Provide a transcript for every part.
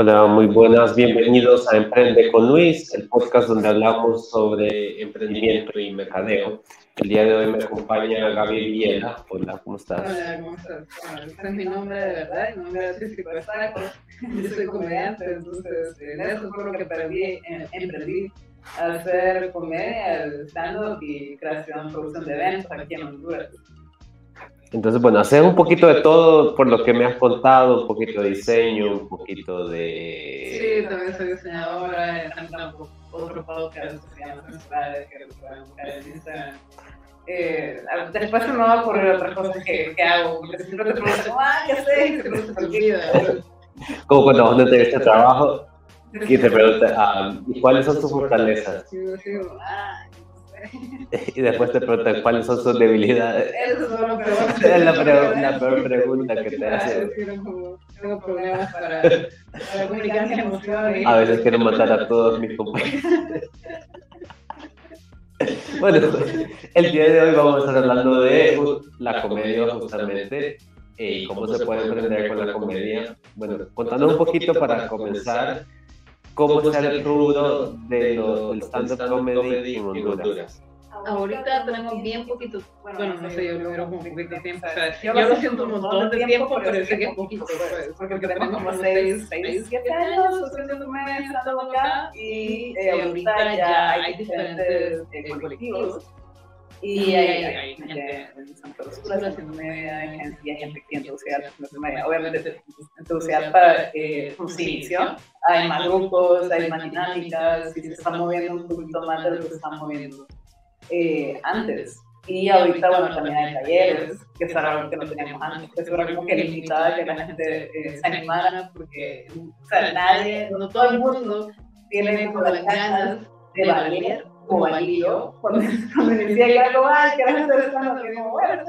Hola, muy buenas, bienvenidos a Emprende con Luis, el podcast donde hablamos sobre emprendimiento y mercadeo. El día de hoy me acompaña Gaby Viela. Hola, ¿cómo estás? Hola, ¿cómo estás? Bueno, este es mi nombre de verdad, mi nombre es Taco. Yo soy comediante, entonces en eso fue lo que aprendí, emprendí a hacer comedia, stand-up y creación, producción de eventos aquí en Honduras. Entonces, bueno, hacer un poquito de todo por lo que me has contado, un poquito de diseño, un poquito de... Sí, también soy diseñadora, también otro podcast que se llama que lo pueden buscar en Instagram. Eh, después se me va a ocurrir otras cosas que, que hago, porque siempre te pregunto, ah, ¿qué sé? Y se me olvida. Como cuando vas a una entrevista de trabajo y te preguntan, ah, ¿cuáles son tus fortalezas? Sí, sí, ah, y después te preguntan cuáles son sus debilidades. Eso es lo peor. Es la, pre la peor pregunta que te hacen. Tengo problemas para, para comunicar mis emociones. A veces quiero matar a todos mis compañeros. Bueno, el día de hoy vamos a estar hablando de la comedia justamente y cómo se puede emprender con la comedia. Bueno, contando un poquito para comenzar cómo está el rubro de lo, del stand-up comedy en Honduras. Ahorita tenemos bien poquito, bueno, no sé, yo lo veo como poquito tiempo, o sea, yo lo siento un montón de tiempo, pero sé que es poquito, pues, porque tenemos como 6, 6, 7 años haciendo comedia estando acá, y eh, ahorita ya hay diferentes eh, colectivos, y hay, hay, gente hay gente, hay gente que media. Obviamente, entusiasta para eh, un inicio. Hay más grupos, hay más dinámicas, y se está moviendo un poquito más de lo que se está moviendo eh, antes. Y ahorita, bueno, también hay talleres, que es algo que no teníamos antes, que es como que limitaba que la gente eh, se animara, porque, o sea, nadie, no todo el mundo tiene como las ganas de valer como valío, cuando, cuando decía que era ay, que era interesante, que digo, bueno,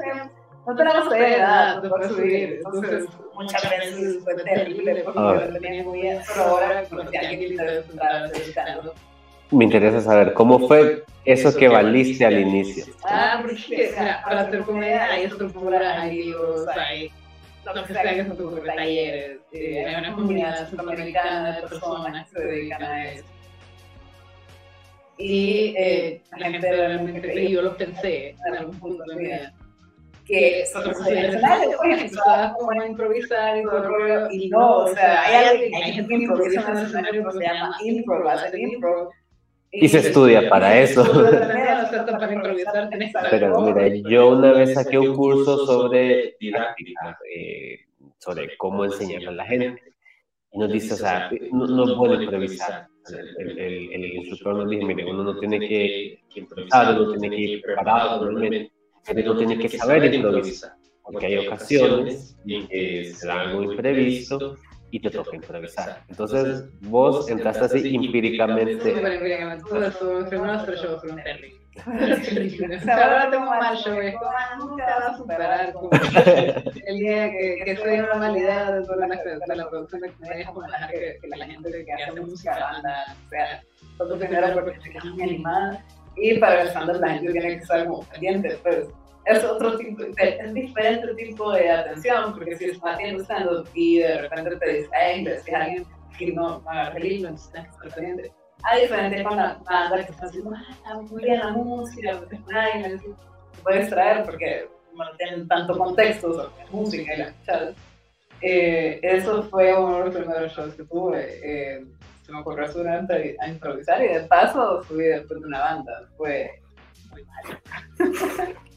no tenemos edad para subir, entonces muchas veces fue terrible porque yo lo tenía muy bien, pero ahora conocí a alguien me interesa saber cómo fue eso que valiste al inicio. Ah, porque para hacer comedia hay estructuras, hay libros, hay lo que sea que se te talleres, eh, hay una comunidad centroamericana de personas que se dedican a eso y eh, la gente realmente, y yo lo pensé en algún punto de mi vida, que empezaba como a improvisar y todo y no, o sea, hay, hay gente que improvisa en el escenario que se llama impro, hacer impro, y se estudia para eso. Pero mira, yo una vez saqué un curso sobre didáctica, eh, sobre cómo enseñar a la gente. Y nos dice, o sea, no, no puede improvisar. el, el, el, instructor nos dijo, mire, uno no tiene que improvisar, uno tiene que ir preparado normalmente, uno tiene que saber improvisar, porque hay ocasiones en que se algo imprevisto y te toca improvisar. Entonces, vos entraste así empíricamente. Ahora tengo mal show, nunca va a superar el día que, que soy normalidad de toda la, de la producción de comedia, como la, que, que la gente que hace música, banda, o sea, todo primero porque se queda muy animada. y para el stand la gente tiene que estar como pendiente, pues es otro tipo, es diferente tipo de atención, porque si estás haciendo stand y de repente te hey, te a alguien que no agarre el entonces que estar pendiente a diferencia con la banda que está haciendo, ah, está muy bien la música, se puede extraer porque no tienen tanto contexto sobre música y la escuchada. Eh, eso fue uno de los primeros shows que tuve. Eh, se me ocurrió subir a improvisar y de paso subí después de una banda. Fue muy mal.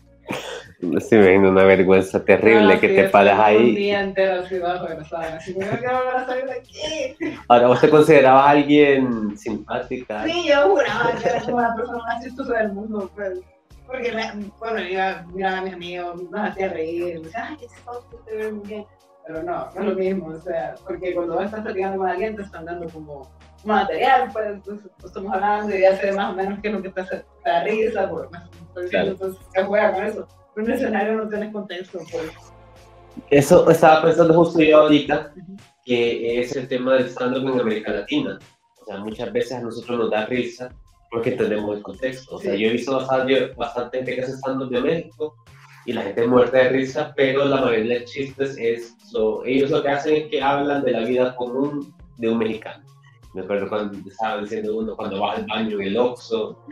Sí, me viene una vergüenza terrible ah, que te paras ahí. Un día entero así bajo de Así me salir de aquí. Ahora, ¿vos te considerabas alguien simpática? Sí, yo juraba que era como la persona más chistosa del mundo, pues. Porque, me, bueno, iba a mirar a mis amigos, nos hacía reír, me decía, ay, qué chistoso, te ves muy bien. Pero no, no es lo mismo, o sea, porque cuando vas estás platicando con alguien te están dando como material, pues, entonces pues, estamos hablando y ya sé más o menos qué es lo que te, te da risa, por más entonces se juega con eso un escenario no tienes contexto, pues. Eso estaba pensando justo yo ahorita, que es el tema del stand-up en América Latina. O sea, muchas veces a nosotros nos da risa porque tenemos el contexto. O sea, yo he visto bastante, bastante gente que hace stand-up de México y la gente muerta de risa, pero la mayoría de chistes es, ellos lo que hacen es que hablan de la vida común de un mexicano. Me acuerdo cuando estaba diciendo uno, cuando va al baño en el Oxxo,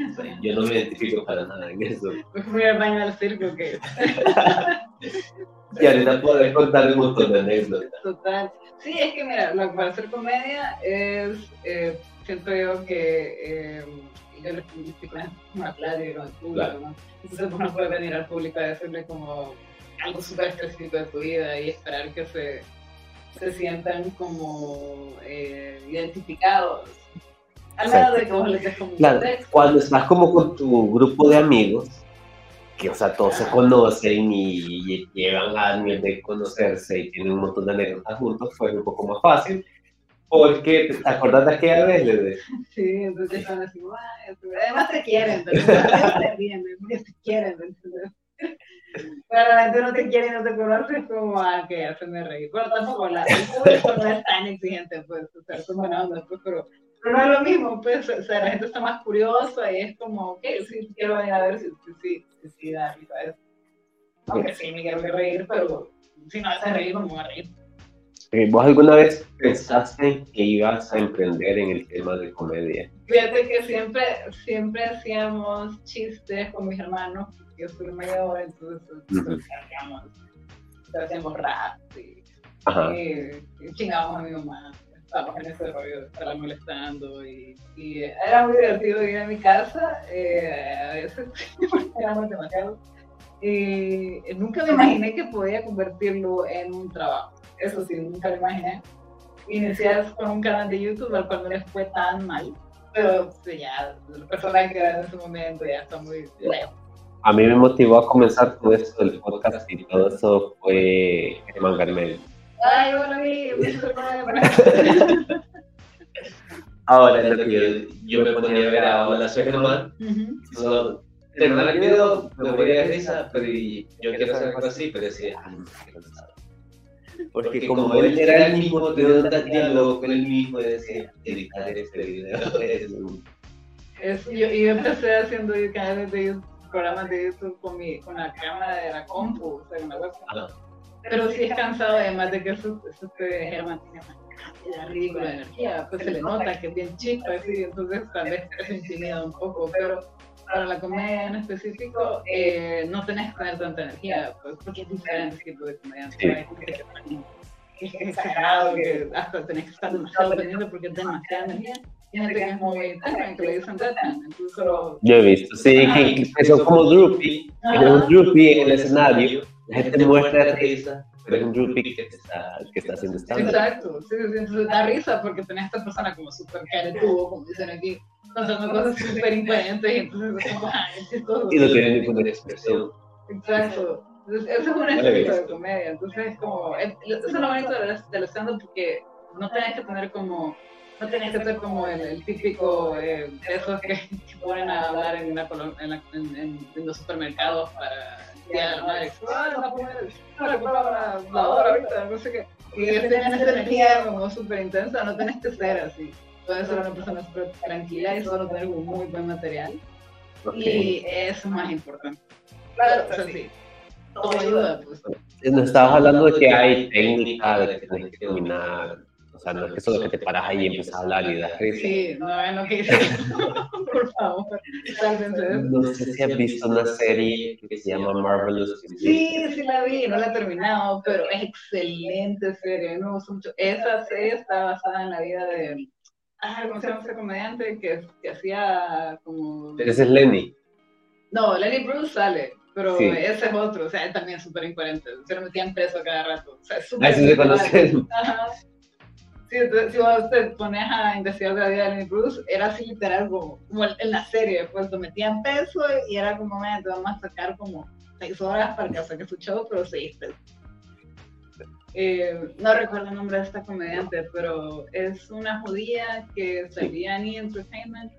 yo no me identifico para nada en eso. Fui al baño del circo, que... y ahorita poder contar un montón de anécdotas. Total. Sí, es que mira, lo, para hacer comedia es, eh, siento yo que... Eh, yo le explico una clase al público, claro. ¿no? Entonces uno puede venir al público a decirle como algo súper específico de tu vida y esperar que se, se sientan como eh, identificados. Al menos de que vos les des como claro, cuando estás como con tu grupo de amigos, que o sea, todos se conocen y, llevan años de conocerse y tienen un montón de anécdotas juntos, fue un poco más fácil. Porque, ¿te acordás de aquella vez, Lede? Sí, entonces están así, además te quieren, entonces, te entienden, porque te quieren, entonces. Pero no te quiere y no te conoce, como, ah, que hacenme reír. Pero tampoco la, no es tan exigente, pues, o sea, ondas, pues, pero, pero no es lo mismo, pues, o sea, la gente está más curiosa y es como, ok, sí, quiero venir a ver si sí, sí, sí, da risa. Aunque sí, me quiero reír, pero si no hace reír, no me voy a reír. Eh, ¿Vos alguna vez pensaste que ibas a emprender en el tema de comedia? Fíjate que siempre, siempre hacíamos chistes con mis hermanos yo soy mayor, entonces hacíamos, hacíamos rap y, y, chingábamos a mi mamá. Estábamos en ese rollo de estarla molestando y, y, era muy divertido ir a mi casa, eh, a veces éramos demasiado. Y nunca me imaginé que podía convertirlo en un trabajo. Eso sí, nunca lo imaginé. Iniciar con un canal de YouTube al cual no les fue tan mal, pero pues, ya, el personaje que era en ese momento ya está muy lejos a mí me motivó a comenzar todo esto del podcast y todo eso fue Germán Carmel. Ay, bueno, vi, Ahora es lo que yo, me ponía a ver a Hola, soy Germán. Uh terminar el video, me moría de risa, pero yo quiero hacer algo así, pero decía, ay, no sé Porque como él era el mismo, te un diálogo con él mismo y decía, editar este video es... yo, yo empecé haciendo canales de YouTube programas de YouTube con, mi, con la cámara de la compu, o sea, una webcam. Pero sí es cansado, además de que eso, eso que Germán tiene una ridícula energía, pues se le nota que es bien chico, así, entonces tal vez se intimida un poco, pero para la comedia en específico eh, no tenés que tener tanta energía, pues, porque es diferente tipo de comedia. que es exagerado, que hasta tenés que estar demasiado pendiente porque es demasiada energía. Gente que es muy que le dicen incluso... Yo he visto, sí, que, son como droopy, es un droopy en el escenario, la gente muestra risa, pero es un droopy que está, que está haciendo stand Exacto, sí, sí, entonces da risa porque tenés a esta persona como súper tubo, como dicen aquí, contando cosas súper incoherentes y entonces es como. Y no tiene ninguna expresión. Exacto. Entonces, eso es un estilo de comedia. Entonces, es como, eso es lo bonito del stand-up porque no tenés que tener como no tenés que ser como el, típico eh, esos que, que ponen a hablar en, una en, en, en, los supermercados para la madre, ah, no, la lavadora ahorita, no sé qué. Y tienen esa energía como súper intensa, no tenés que ser así. Puedes ser una persona súper tranquila y solo tener un muy buen material. Y eso es más importante. Claro, o sea, sí. Todo ayuda, pues. Nos estabas hablando de que hay técnica, de que tienes que dominar sea, no es que solo que te paras ahí y empiezas a hablar y das risa. Sí, no es lo que dices. Por favor. No sé si has visto una serie que se llama Marvelous. Sí, sí la vi, no la he terminado, pero es excelente serie, me gusta mucho. Esa serie está basada en la vida de, ah, ¿cómo se llama ese comediante que, que hacía como... Ese es Lenny. No, Lenny Bruce sale, pero ese es otro, o sea, él también es súper incoherente, se lo metían preso cada rato. O sea, es súper. Ah, sí se conocen. Ajá si, si vos te pones a investigar la vida de Lenny Bruce, era así literal como, en la serie, pues lo metían peso y era como, te vamos a sacar como seis horas para que saque su show, pero seguiste. Eh, no recuerdo el nombre de esta comediante, pero es una judía que salía en E! Entertainment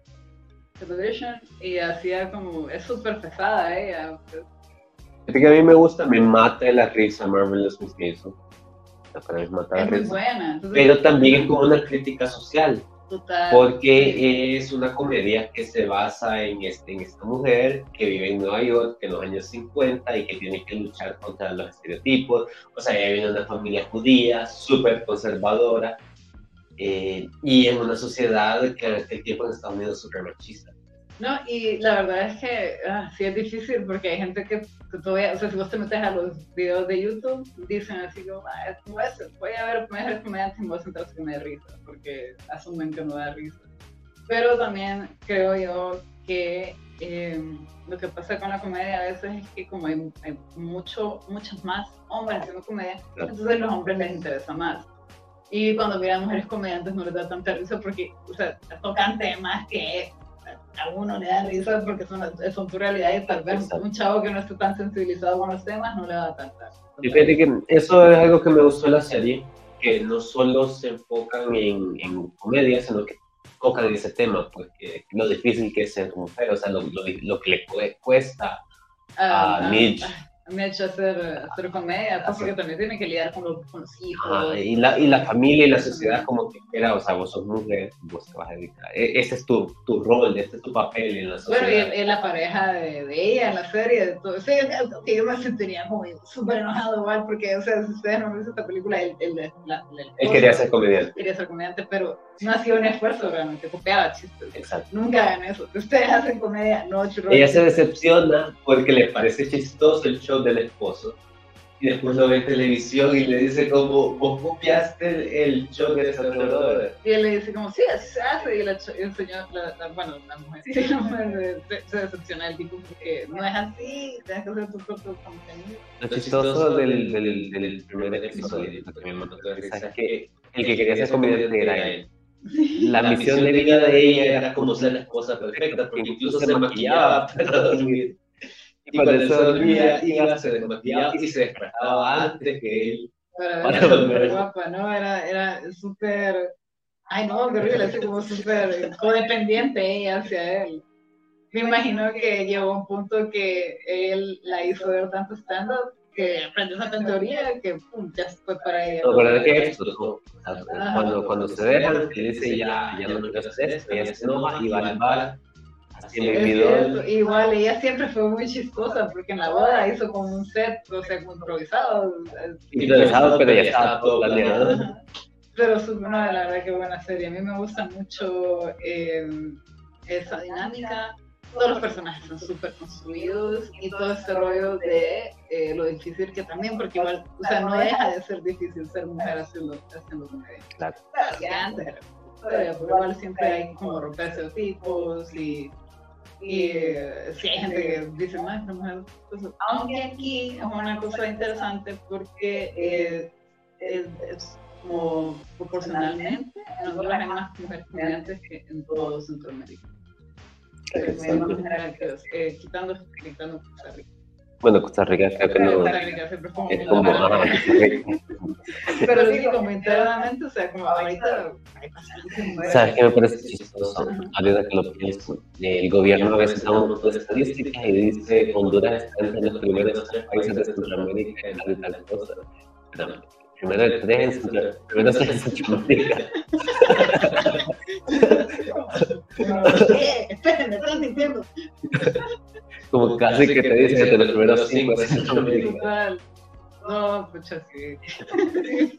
Television y hacía como, es súper pesada ella. Pues. que a mí me gusta, me mata la risa Marvelous Miss Maisel es buena. Pero también es como una crítica social. Total. Porque es una comedia que se basa en, este, en esta mujer que vive en Nueva York en los años 50 y que tiene que luchar contra los estereotipos. O sea, ella viene de una familia judía, súper conservadora. eh, y en una sociedad que en aquel tiempo en Estados Unidos es súper machista. No, y la verdad es que ah, sí es difícil porque hay gente que, todavía, o sea, si vos te metes a los videos de YouTube, dicen así como, ah, voy a ver mejores comediantes y voy a que me dé risa, porque asumen que no da risa. Pero también creo yo que eh, lo que pasa con la comedia a veces es que como hay, mucho, muchos más hombres haciendo comedia, entonces a los hombres les interesa más. Y cuando miran mujeres comediantes no les da tanta risa porque, o sea, tocan temas que a uno le da risa porque son, son tu realidad y tal vez un chavo que no esté tan sensibilizado con los temas no le da tanta. Fíjate que eso es algo que me gustó de la serie, que no solo se enfocan en, en comedia, sino que tocan ese tema, porque lo difícil que es ser mujer, o sea, lo, lo, lo que le cuesta a uh, Mitch me ha hecho hacer, hacer comedia, porque también tiene que lidiar con los, con los hijos. y, la, y la familia y la sociedad como que era, o sea, vos sos mujer, vos te vas a dedicar. E, ese es tu, tu rol, este es tu papel en la sociedad. Bueno, y es la pareja de, de, ella en la serie, de todo. Sí, que yo me sentiría como súper enojado igual, porque, o sea, si ustedes no ven esta película, él, él, la, él quería ser comediante. Quería ser comediante, pero no ha sido un esfuerzo realmente, copiaba chistes. Exacto. Nunca hagan eso. Ustedes hacen comedia, no churros. Ella se decepciona porque le parece chistoso el show del esposo. Y después lo ve en televisión y le dice como, vos copiaste el, show de esa brother. Y él le dice como, sí, así se hace. Y el, señor, la, bueno, la mujer, sí, la mujer se, decepciona del tipo porque no es así, tienes que hacer tu propio contenido. Lo chistoso del, del, del primer episodio, que el que quería ser comediante era él la misión de vida de ella era como ser la esposa perfecta, porque incluso se maquillaba para dormir. Y cuando se dormía, iba, se desmaquillaba y se despertaba antes que él. Para, para dormir. guapa, ¿no? Era, era súper. Ay, no, qué horrible, así como súper codependiente ella hacia él. Me imagino que llegó un punto que él la hizo ver tanto stand-up que aprendió esa teoría que pum, ya fue para ella. No, pero es que esto, cuando, cuando se dejan, que dice ya, ya no quiero hacer esto, ella se enoja y va al bar. Así me Igual, ella siempre fue muy chistosa porque en la boda hizo como un set, o sea, improvisado. Improvisado, pero ya estaba todo planeado. Pero es una, la verdad que buena serie. A mí me gusta mucho eh, esa dinámica todos los personajes son súper construidos y todo este rollo de eh, lo difícil que también, porque igual, o sea, no deja de ser difícil ser mujer haciendo, haciendo comedia. Claro. Claro, que antes pero igual siempre hay como romper estereotipos y, y eh, si hay gente que dice más. Pues, aunque aquí es una cosa interesante porque eh, es, es, como proporcionalmente en nosotros hay más mujeres comediantes que en todo Centroamérica. Eh, quitando, Costa Rica. Bueno, Costa Rica creo que no. es como. Pero sí, o sea, como ahorita. ¿Sabes qué me parece chistoso? Ahorita que lo pienso. El gobierno a veces da un montón de estadísticas y dice Honduras está entre los primeros tres países de Centroamérica en la tal cosa. Primero de tres en Centroamérica. ¿Qué? Esperen, me están mintiendo. Como casi que te dicen que los primeros cinco No, pucha, sí.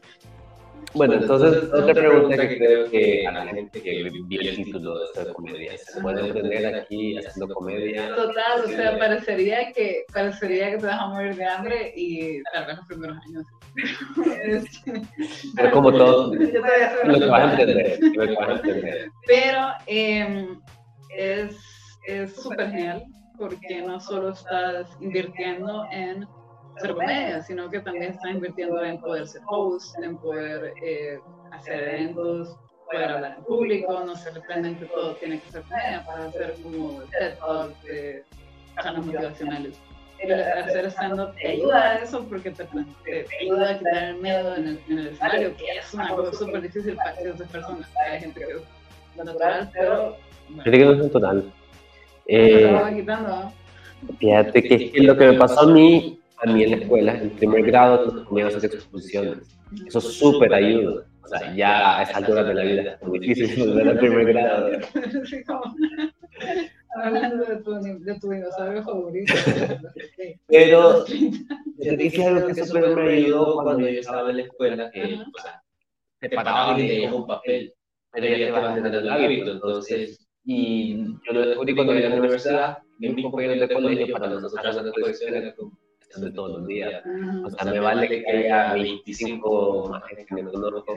Bueno, entonces, otra pregunta que creo que a la gente que vio el título de esta comedia, ¿se puede entender aquí haciendo comedia? Total, o sea, parecería que, parecería que te vas a morir de hambre y tal vez los primeros años. Pero como todo, lo que vas a entender, lo que vas a entender. Pero eh, es súper genial porque no solo estás invirtiendo en hacer comedia, sino que también está invirtiendo en poder ser host, en poder eh, hacer eventos, poder hablar en público, no se que todo tiene que ser comedia para hacer como TED Talk, eh, motivacionales. El hacer stand-up te ayuda a eso porque te, te, ayuda a quitar el miedo en el, en el escenario, que es una cosa súper difícil para ciertas personas. Hay gente que es natural, pero... Bueno, que no es natural. Eh, fíjate que, que lo que me pasó a mí a mí en la escuela, en primer grado, nos poníamos a hacer exposiciones. Eso súper ayuda. O sea, ya a esa altura de la vida es muy difícil volver al primer grado. Hablando de tu, de tu dinosaurio favorito. Pero te dije algo que súper me ayudó cuando yo estaba en la escuela, que, o sea, te y leías un papel, pero ya te vas a tener el hábito, entonces, y yo lo descubrí cuando llegué a la universidad, mis compañeros de colegio, para nosotros en la colección era como, de todos los días. O sea, me vale que haya 25 más gente que me conozco.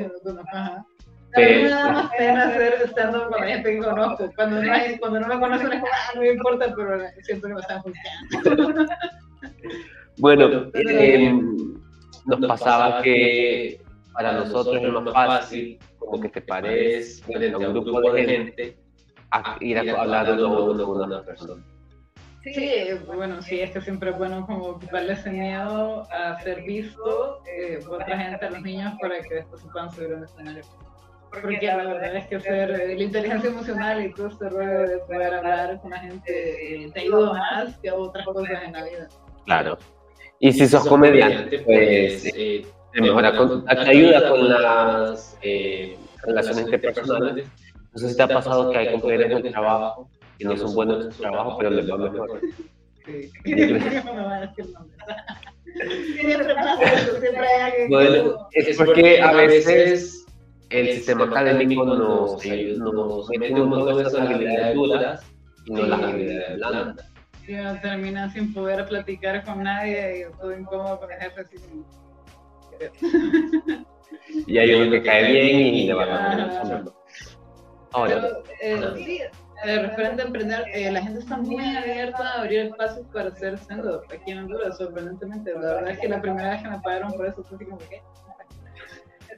Pero me da más pena hacer estando con la gente que conozco. Cuando no, hay, cuando no me conocen es como, ah, no me importa, pero siento que me están juzgando. Bueno, eh, nos pasaba que para nosotros es más fácil, como que te pares frente a un grupo de gente, a ir a hablar uno con una persona. Sí, bueno, sí, es que siempre es bueno como quitarle ese miedo a ser visto eh, por otra gente, a los niños, para que después se puedan subir a un escenario. Porque la verdad es que ser eh, la inteligencia emocional y todo este rollo de poder hablar con la gente eh, te ayuda más que otras cosas en la vida. Claro. Y si sos comediante, pues eh, te, mejora con, te ayuda con las relaciones interpersonales. No sé si te ha pasado que hay compañeros de trabajo que no son buenos en su trabajo, pero les va mejor. Sí. Bueno, es porque a veces el sistema académico nos, nos mete un montón de esas habilidades duras y no las habilidades blandas. Y uno termina sin poder platicar con nadie y todo incómodo con el jefe así y hay uno que cae bien y le va a dar Ahora, eh, sí, referente a emprender, eh, la gente está muy abierta a abrir espacios para hacer stand aquí en Honduras, sorprendentemente. La verdad es que la primera vez que me pagaron por eso fue así como que,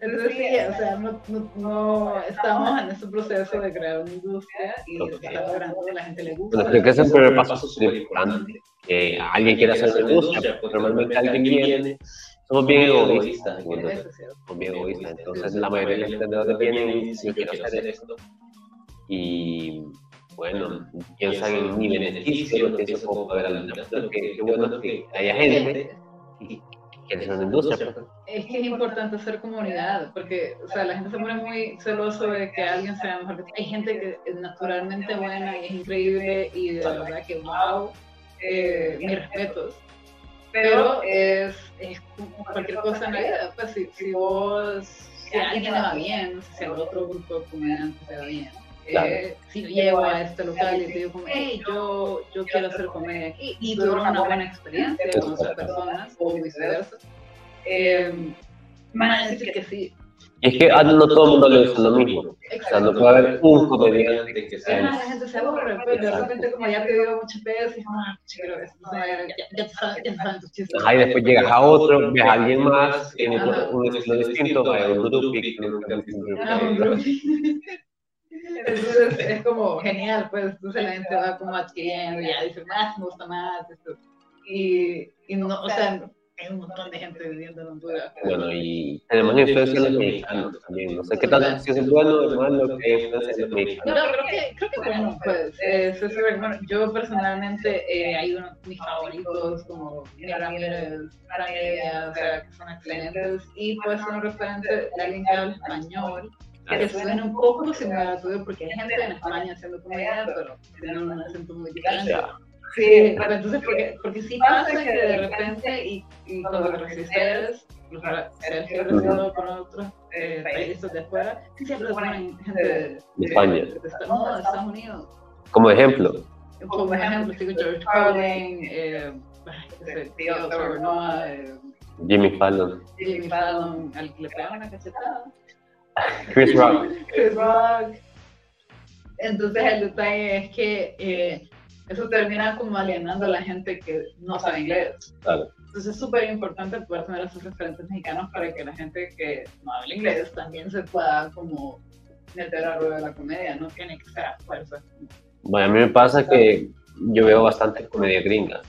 entonces sí, o sea, no, no, estamos en ese proceso de crear una industria y se está logrando, la gente le gusta. creo que es el primer paso súper importante, que alguien quiera hacer una industria, porque normalmente alguien viene, somos bien egoístas, somos bien egoístas, entonces la mayoría de los emprendedores vienen y dicen, quiero hacer esto, y bueno, piensan en mi beneficio, no piensan cómo poder al que qué bueno que haya gente industria. Pues. Es que es importante hacer comunidad, porque o sea, la gente se pone muy celoso de que alguien sea mejor que Hay gente que es naturalmente buena y es increíble y de verdad que wow, eh, mis respetos. Pero es, es cualquier cosa en la vida, pues si, si vos, si a alguien le va bien, si a otro grupo de comediantes le va bien, eh, si llego a este local y te digo hey, yo, yo quiero hacer comedia aquí y tuve una buena experiencia con otras personas o viceversa, eh, van a decir que sí. Y es que a no todo el mundo le gusta lo mismo. O sea, no puede haber un comediante que sea. la gente se aburre, pues de repente, como ya te digo muchas veces, y como, ah, chico, ya, te saben tus chistes. Ajá, y después llegas a otro, ves a alguien más, tiene un estilo distinto, va a un grupo. Entonces es como genial, pues entonces la gente va como adquiriendo, ya dice, más, me gusta más, esto. Y, y no, o sea, hay un montón de gente viviendo en Honduras. Bueno, y tenemos influencia en los mexicanos también. No sé qué tal, si es bueno o malo que hay influencia en los mexicanos. No, creo que, creo que bueno, pues, eh, bueno, yo personalmente eh, hay unos mis favoritos como Ramírez, Ramírez, o sea, que son excelentes, y pues son referentes de alguien que habla español que suena un poco similar a tuyo, porque hay gente en España haciendo comedia, pero tienen un acento muy diferente. Sí, pero entonces, porque, porque sí pasa que de repente, y, y cuando resistes, ser recibido por otros eh, países de afuera, sí siempre ponen gente de, de España. De, no, de Estados Unidos. Como ejemplo. Como ejemplo, estoy George Carlin, eh, tío Trevor Noah, eh, Jimmy Fallon. Jimmy Fallon, al que le pegaron una cachetada. Chris Rock. Chris Rock. Entonces el detalle es que eh, eso termina como alienando a la gente que no sabe inglés. Claro. Entonces es súper importante poder tener esos referentes mexicanos para que la gente que no habla inglés también se pueda como meter a rueda de la comedia, no tiene que ser a fuerza. Bueno, a mí me pasa que yo veo bastante comedia gringa,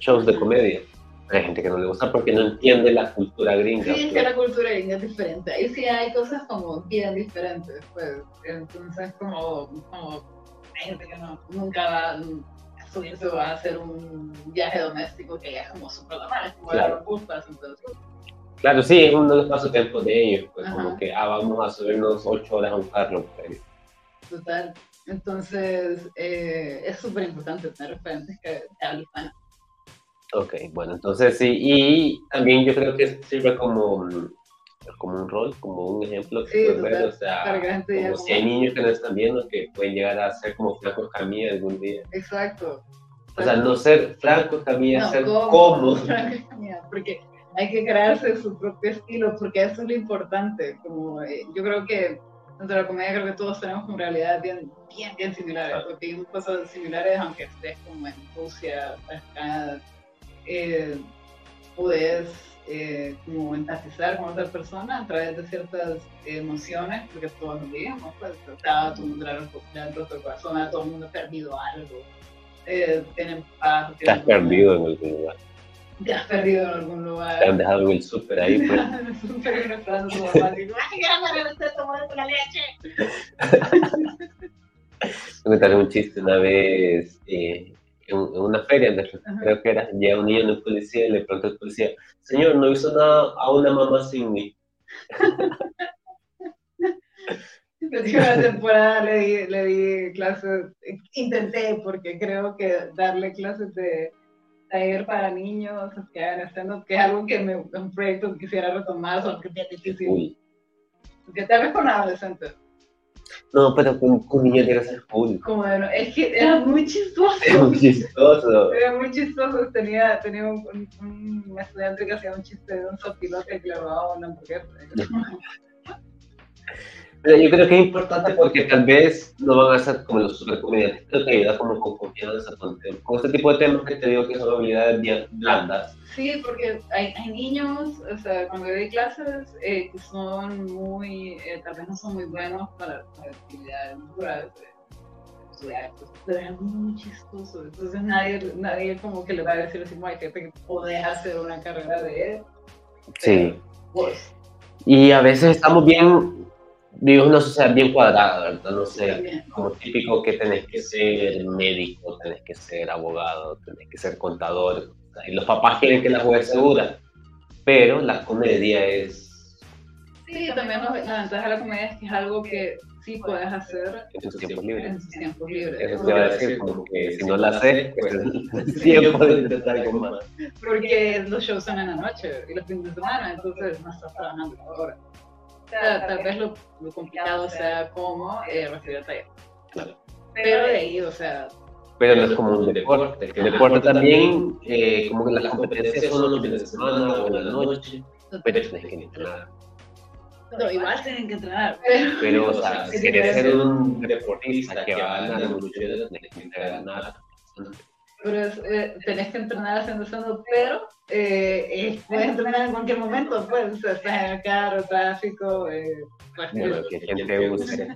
shows de comedia hay gente que no le gusta porque no entiende la cultura gringa. Sí, es que la cultura gringa es diferente. Ahí sí hay cosas como bien diferentes, pues. Entonces, como, como hay gente que no, nunca va a subirse o va a hacer un viaje doméstico que ya es como súper normal, es como claro. la entonces. Claro, sí, es uno de los pasatiempos de ellos, pues como que ah, vamos a subirnos ocho horas a un carro. Pues. Total. Entonces, eh, es súper importante tener referentes que, hablen Ok, bueno, entonces sí, y también yo creo que sirve como, como un rol, como un ejemplo que sí, puedes ver, o sea, como si hay niños que no están viendo que pueden llegar a ser como Franco Camilla algún día. Exacto. O sea, no ser Franco Camilla, no, ser como. porque hay que crearse su propio estilo, porque eso es lo importante. Como, eh, yo creo que dentro de la comedia creo que todos tenemos como realidades bien, bien, bien similares, porque hay cosas similares, aunque estés como en Rusia, acá, eh, puedes eh, como empatizar con otra persona a través de ciertas emociones, porque todos nos vivimos, pues, está todo el mundo dentro de tu corazón, todo el mundo ha perdido algo, eh, tienen paz. Te has perdido en algún lugar. Te has perdido en algún lugar. Te han dejado el súper ahí, pues. el súper y esperando tu mamá, digo, ¡ay, usted tomando la leche! Voy a un chiste una vez. Eh, en, una feria, creo que era, llega un niño en el policía y le pregunta al policía, señor, no hizo nada a una mamá sin mí. La última temporada le di, le di clases, intenté porque creo que darle clases de taller para niños que hagan stand que es algo que me, un proyecto que quisiera retomar, solo que es difícil. Porque tal vez con adolescentes. No, pero con, con que ser cool. Como es que era muy chistoso. Era muy chistoso. Era muy chistoso. Tenía, tenía un, un, estudiante que hacía un chiste de un sopilote que le robaba una hamburguesa. Pero yo creo que es importante porque tal vez no van a ser como los supercomediantes, creo que ayuda como con confianza, con, con este tipo de temas que te digo que son habilidades bien blandas. Sí, porque hay, hay niños, o sea, cuando doy clases, eh, que son muy, eh, tal vez no son muy buenos para, para actividades naturales, estudiar, pues, pero es muy chistoso. Entonces nadie, nadie como que le va a decir así, hay gente que puede hacer una carrera de él. Sí. Pues, y a veces estamos bien vivimos una sociedad bien cuadrada, ¿verdad? No sé, como típico que tenés que ser médico, tenés que ser abogado, tenés que ser contador. Y los papás quieren que la juegues segura, pero la comedia es... Sí, también la ventaja de la comedia es que es algo que sí puedes hacer en tus tiempos libres. En tus tiempos libres. Eso te va a decir, como que si no la haces, pues tiempo de intentar algo más. Porque los shows son en la noche y los fines de semana, entonces no estás trabajando ahora tal, vez lo, complicado sea cómo eh, recibir el taller. Claro. Pero de ahí, o sea... Pero no es como un deporte. El deporte también, eh, como que las competencias son los fines de semana o en la noche, pero tienes que entrenar. No, igual tienen que entrenar. Pero, o sea, si quieres ser un deportista que va a ganar tienes que ganar pero eh, tenés que entrenar haciendo eso, pero eh, puedes entrenar en cualquier momento, pues, o sea, estás en el carro, tráfico, eh, bueno, que gente use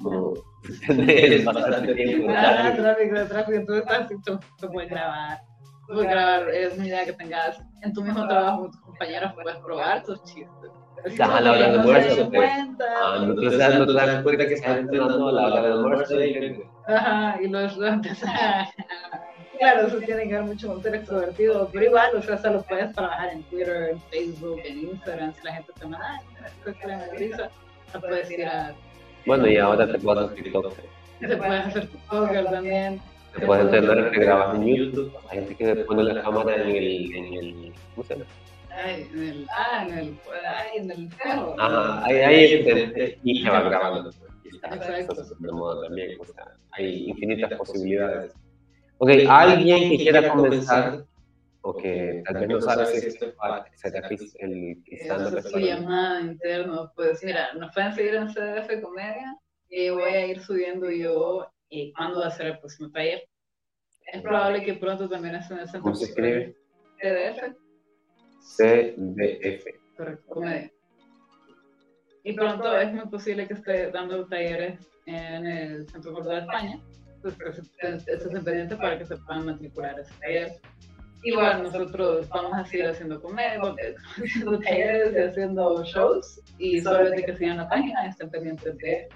es bastante tiempo. Ah, tráfico, tráfico, entonces tú, tú puedes grabar, puedes grabar, es una idea que tengas en tu mismo trabajo con tus compañeros, puedes probar tus chistes. Estás a la hora del almuerzo, no te das cuenta que estás entrenando a la hora del almuerzo. Ajá, y luego empiezas a claro, eso tiene que ver mucho con ser extrovertido, pero igual, o sea, se lo puedes trabajar en Twitter, en Facebook, en Instagram, si la gente te manda, risa, puedes ir a... Bueno, y ahora te puedes hacer TikTok. Te puedes hacer TikToker también. Te puedes entender que grabas en YouTube, hay gente que pone la cámara en el, en el, ¿cómo se llama? Ay, en el, ah, en el, ay, en el perro. Ah, ahí, ahí, y se va grabando. Exacto. de moda también, o sea, hay infinitas posibilidades. Ok, alguien que quiera comenzar o que tal vez no sabe si esto es el stand su llamada interno, pues mira, nos pueden seguir en CDF Comedia y voy a ir subiendo yo y cuándo va a ser el próximo taller. Es probable que pronto también estén en el centro. ¿Cómo se escribe? CDF. CDF. Correcto, comedia. Y pronto es muy posible que esté dando talleres en el Centro Cultural de España pues, estén pendientes para que se puedan matricular a ese taller. Igual nosotros vamos a seguir haciendo comedia, haciendo talleres y haciendo shows y solamente que sigan la página estén pendientes de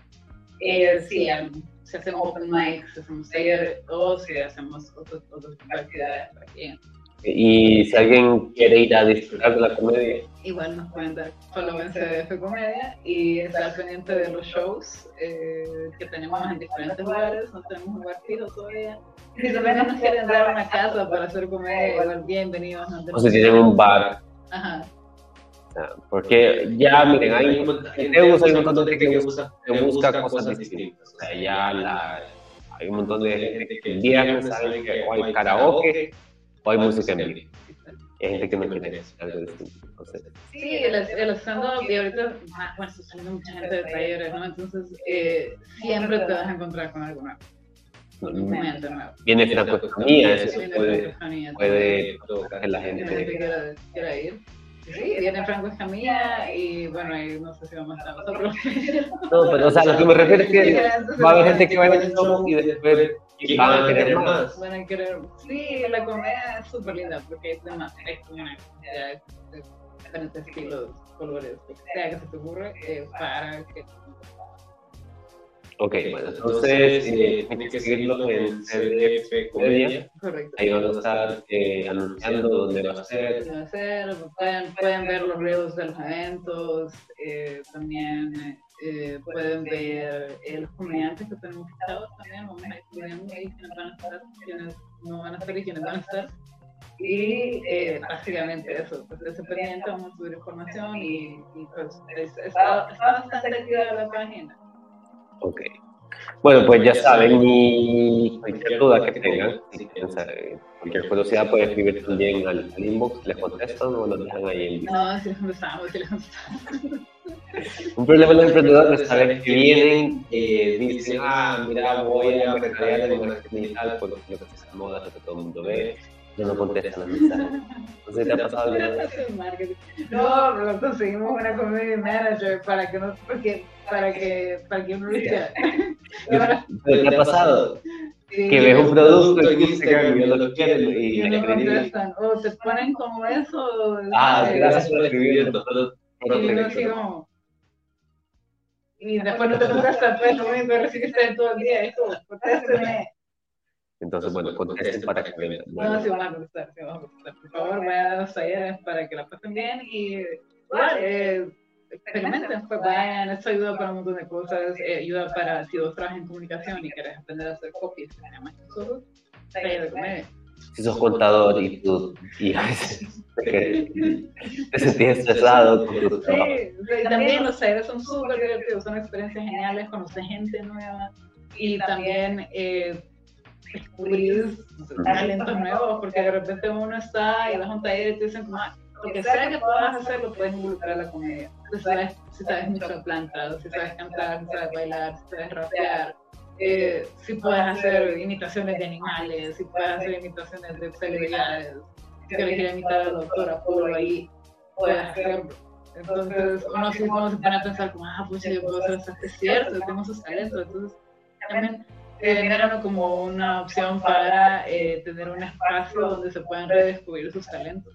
eh, si, si, hacemos open mics, si hacemos talleres o si hacemos otras actividades para que y si alguien quiere ir a disfrutar de la comedia. Igual nos pueden dar follow en CDF Comedia y estar pendiente de los shows eh, que tenemos en diferentes lugares. No tenemos un lugar fijo todavía. Si también nos quieren dar una casa para hacer comedia, igual bienvenidos. o si tienen un bar. Ajá. Porque ya, miren, hay un montón de gente que busca, que busca cosas distintas. O sea, ya la, hay un montón de gente que el viernes saben que o hay karaoke o hay música en vivo. Hay gente que no quiere algo distinto. Sí, el, el stand-up, y ahorita, bueno, está saliendo mucha gente de talleres, ¿no? Entonces, eh, siempre te vas a encontrar con algo nuevo. Viene francofonía, eso puede, puede provocar que la gente quiera ir. Sí, viene Franco Escamilla y bueno, y no sé si vamos a estar nosotros. No, pero o sea, lo que me refiero es que va a haber gente que va a ir y después van a querer más. Van a querer, sí, la comedia es súper linda porque es una, es una de diferentes estilos, colores, lo que sea que se te ocurra, eh, para que Ok, bueno, entonces eh, tienes que seguirlo en CDF Comedia. Correcto. Ahí vamos a estar eh, anunciando dónde va a ser. Va a ser pueden, pueden ver los reels de los eventos, eh, también eh, pueden ver eh, los comediantes que tenemos fichados también. Vamos a ir comediantes van a estar, quienes no van a estar y quienes van a estar. Y eh, básicamente eso, pues ese pendiente vamos a subir información y, y pues está, está bastante activa la página. Ok. Bueno, pues ya saben, y cualquier duda que tengan, si tienen cualquier curiosidad, pueden escribir también al, inbox, les contestan o nos dejan ahí en No, si les contestamos, si les contestamos. Un problema de los emprendedores es saber que vienen, eh, dicen, ah, mira, voy a mercadear en marketing digital, por lo que es moda, que todo el mundo ve, no nos contestan los mensajes. Entonces, ¿te ha pasado No, pero conseguimos una community manager para que no, porque, para que, para que uno ¿Qué te ha pasado? que ves un producto en Instagram y no lo quieren y, y no contestan. O te ponen como eso. Ah, gracias por escribir. Y no así como... Y después no te contestan, pues lo mismo recibiste todo el día. Eso, contésteme. Entonces, bueno, contesten para que vean. No, sí, vamos a contestar, sí, vamos a contestar. Por favor, vayan a los talleres para que la pasen bien y bueno, eh, experimenten, pues vayan, esto ayuda para un montón de cosas, eh, ayuda para si vos trabajas en comunicación y querés aprender a hacer copies, que más que nosotros, taller de comedia. Si sos contador y tú y a veces te sentís estresado con tu trabajo. Sí, también los talleres son súper divertidos, son experiencias geniales, conocer gente nueva y también eh, descubrir talentos nuevos, porque de repente uno está y vas a un taller y te dicen, lo que sea que puedas hacer, lo puedes involucrar a la comedia. Si sabes, si sabes mucho de plantas, si sabes cantar, si sabes bailar, si sabes rapear, eh, si puedes hacer imitaciones de animales, si puedes hacer imitaciones de celebridades, si quieres imitar a la doctora Polo ahí, puedes hacerlo. Entonces, uno, sí, uno se pone a pensar como, ah, pues yo puedo hacer eso, es cierto, tengo esos talentos. Entonces, también eh, como una opción para eh, tener un espacio donde se puedan redescubrir sus talentos.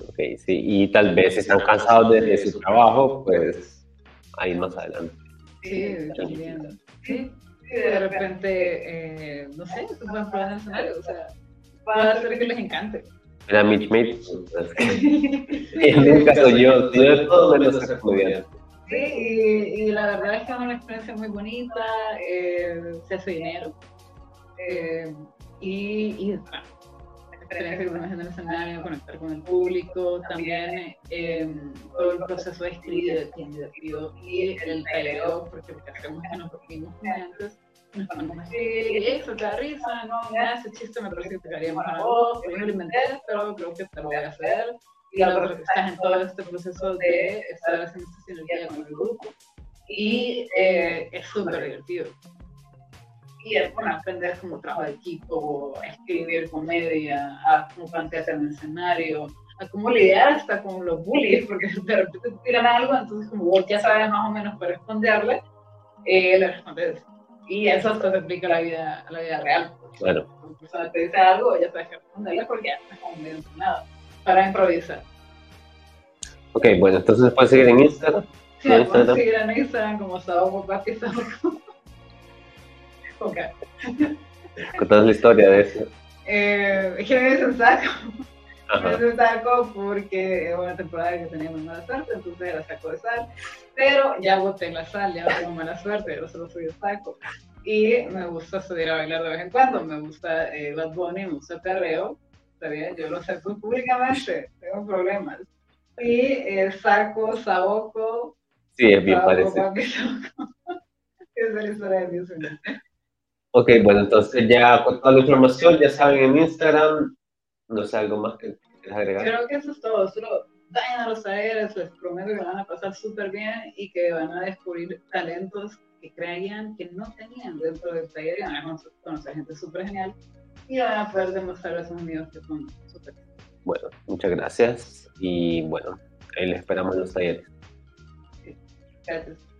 Ok, sí, y tal vez si están cansados de, su trabajo, pues ahí más adelante. Sí, también. Sí, de repente, eh, no sé, se pueden probar en el escenario, o sea, puede hacer que les encante. Era Mitch Mate, en un caso yo, yo de todo menos estudiante. Sí, y, la verdad es que es una experiencia muy bonita, eh, se hace dinero. Eh, y, y experiencia que uno en el escenario, conectar con el público, también eh, todo el proceso de escribir y el taller, porque hacemos que nos dormimos antes, nos ponemos a escribir y eso te da risa, no, mira, ese chiste me parece que te quedaría más a vos, yo lo inventé, pero creo que te lo voy a hacer. y que estás en todo este proceso de estar haciendo esta sinergia con el grupo. Y eh, es súper divertido. Y es bueno aprender cómo trabajo de equipo, escribir comedia, a cómo plantearse en el escenario, a cómo lidiar hasta con los bullies, porque de repente te tiran algo, entonces como vos ya sabes más o menos para responderle, eh, le respondes. Y eso hasta se aplica a la vida, a la vida real. Claro. Cuando una persona te dice algo, ya sabes que responderle porque ya estás como medio entrenado para improvisar. Ok, bueno, entonces pueden seguir en Instagram. Sí, ¿no? pueden seguir en Instagram como Sao Pati Ok. Contad la historia de eso. Eh, dicen saco. Dicen saco porque es una temporada que teníamos mala suerte, entonces era saco de sal. Pero ya boté la sal, ya no tengo mala suerte, yo solo soy el saco. Y me gusta salir a bailar de vez en cuando, me gusta eh, Bad Bunny, me gusta el perreo, está bien, yo lo acepto públicamente, tengo problemas. Y el saco, saboco. Sí, es bien parecido. es la historia de Dios. Ok, bueno, entonces ya con toda la información, ya saben en Instagram, no sé, algo más que quieras agregar. Creo que eso es todo, solo vayan a los talleres, les prometo que van a pasar súper bien y que van a descubrir talentos que creían que no tenían dentro del taller y van a conocer gente súper genial y van a poder demostrar a esos amigos que son súper Bueno, muchas gracias y bueno, ahí les esperamos en los talleres. Gracias.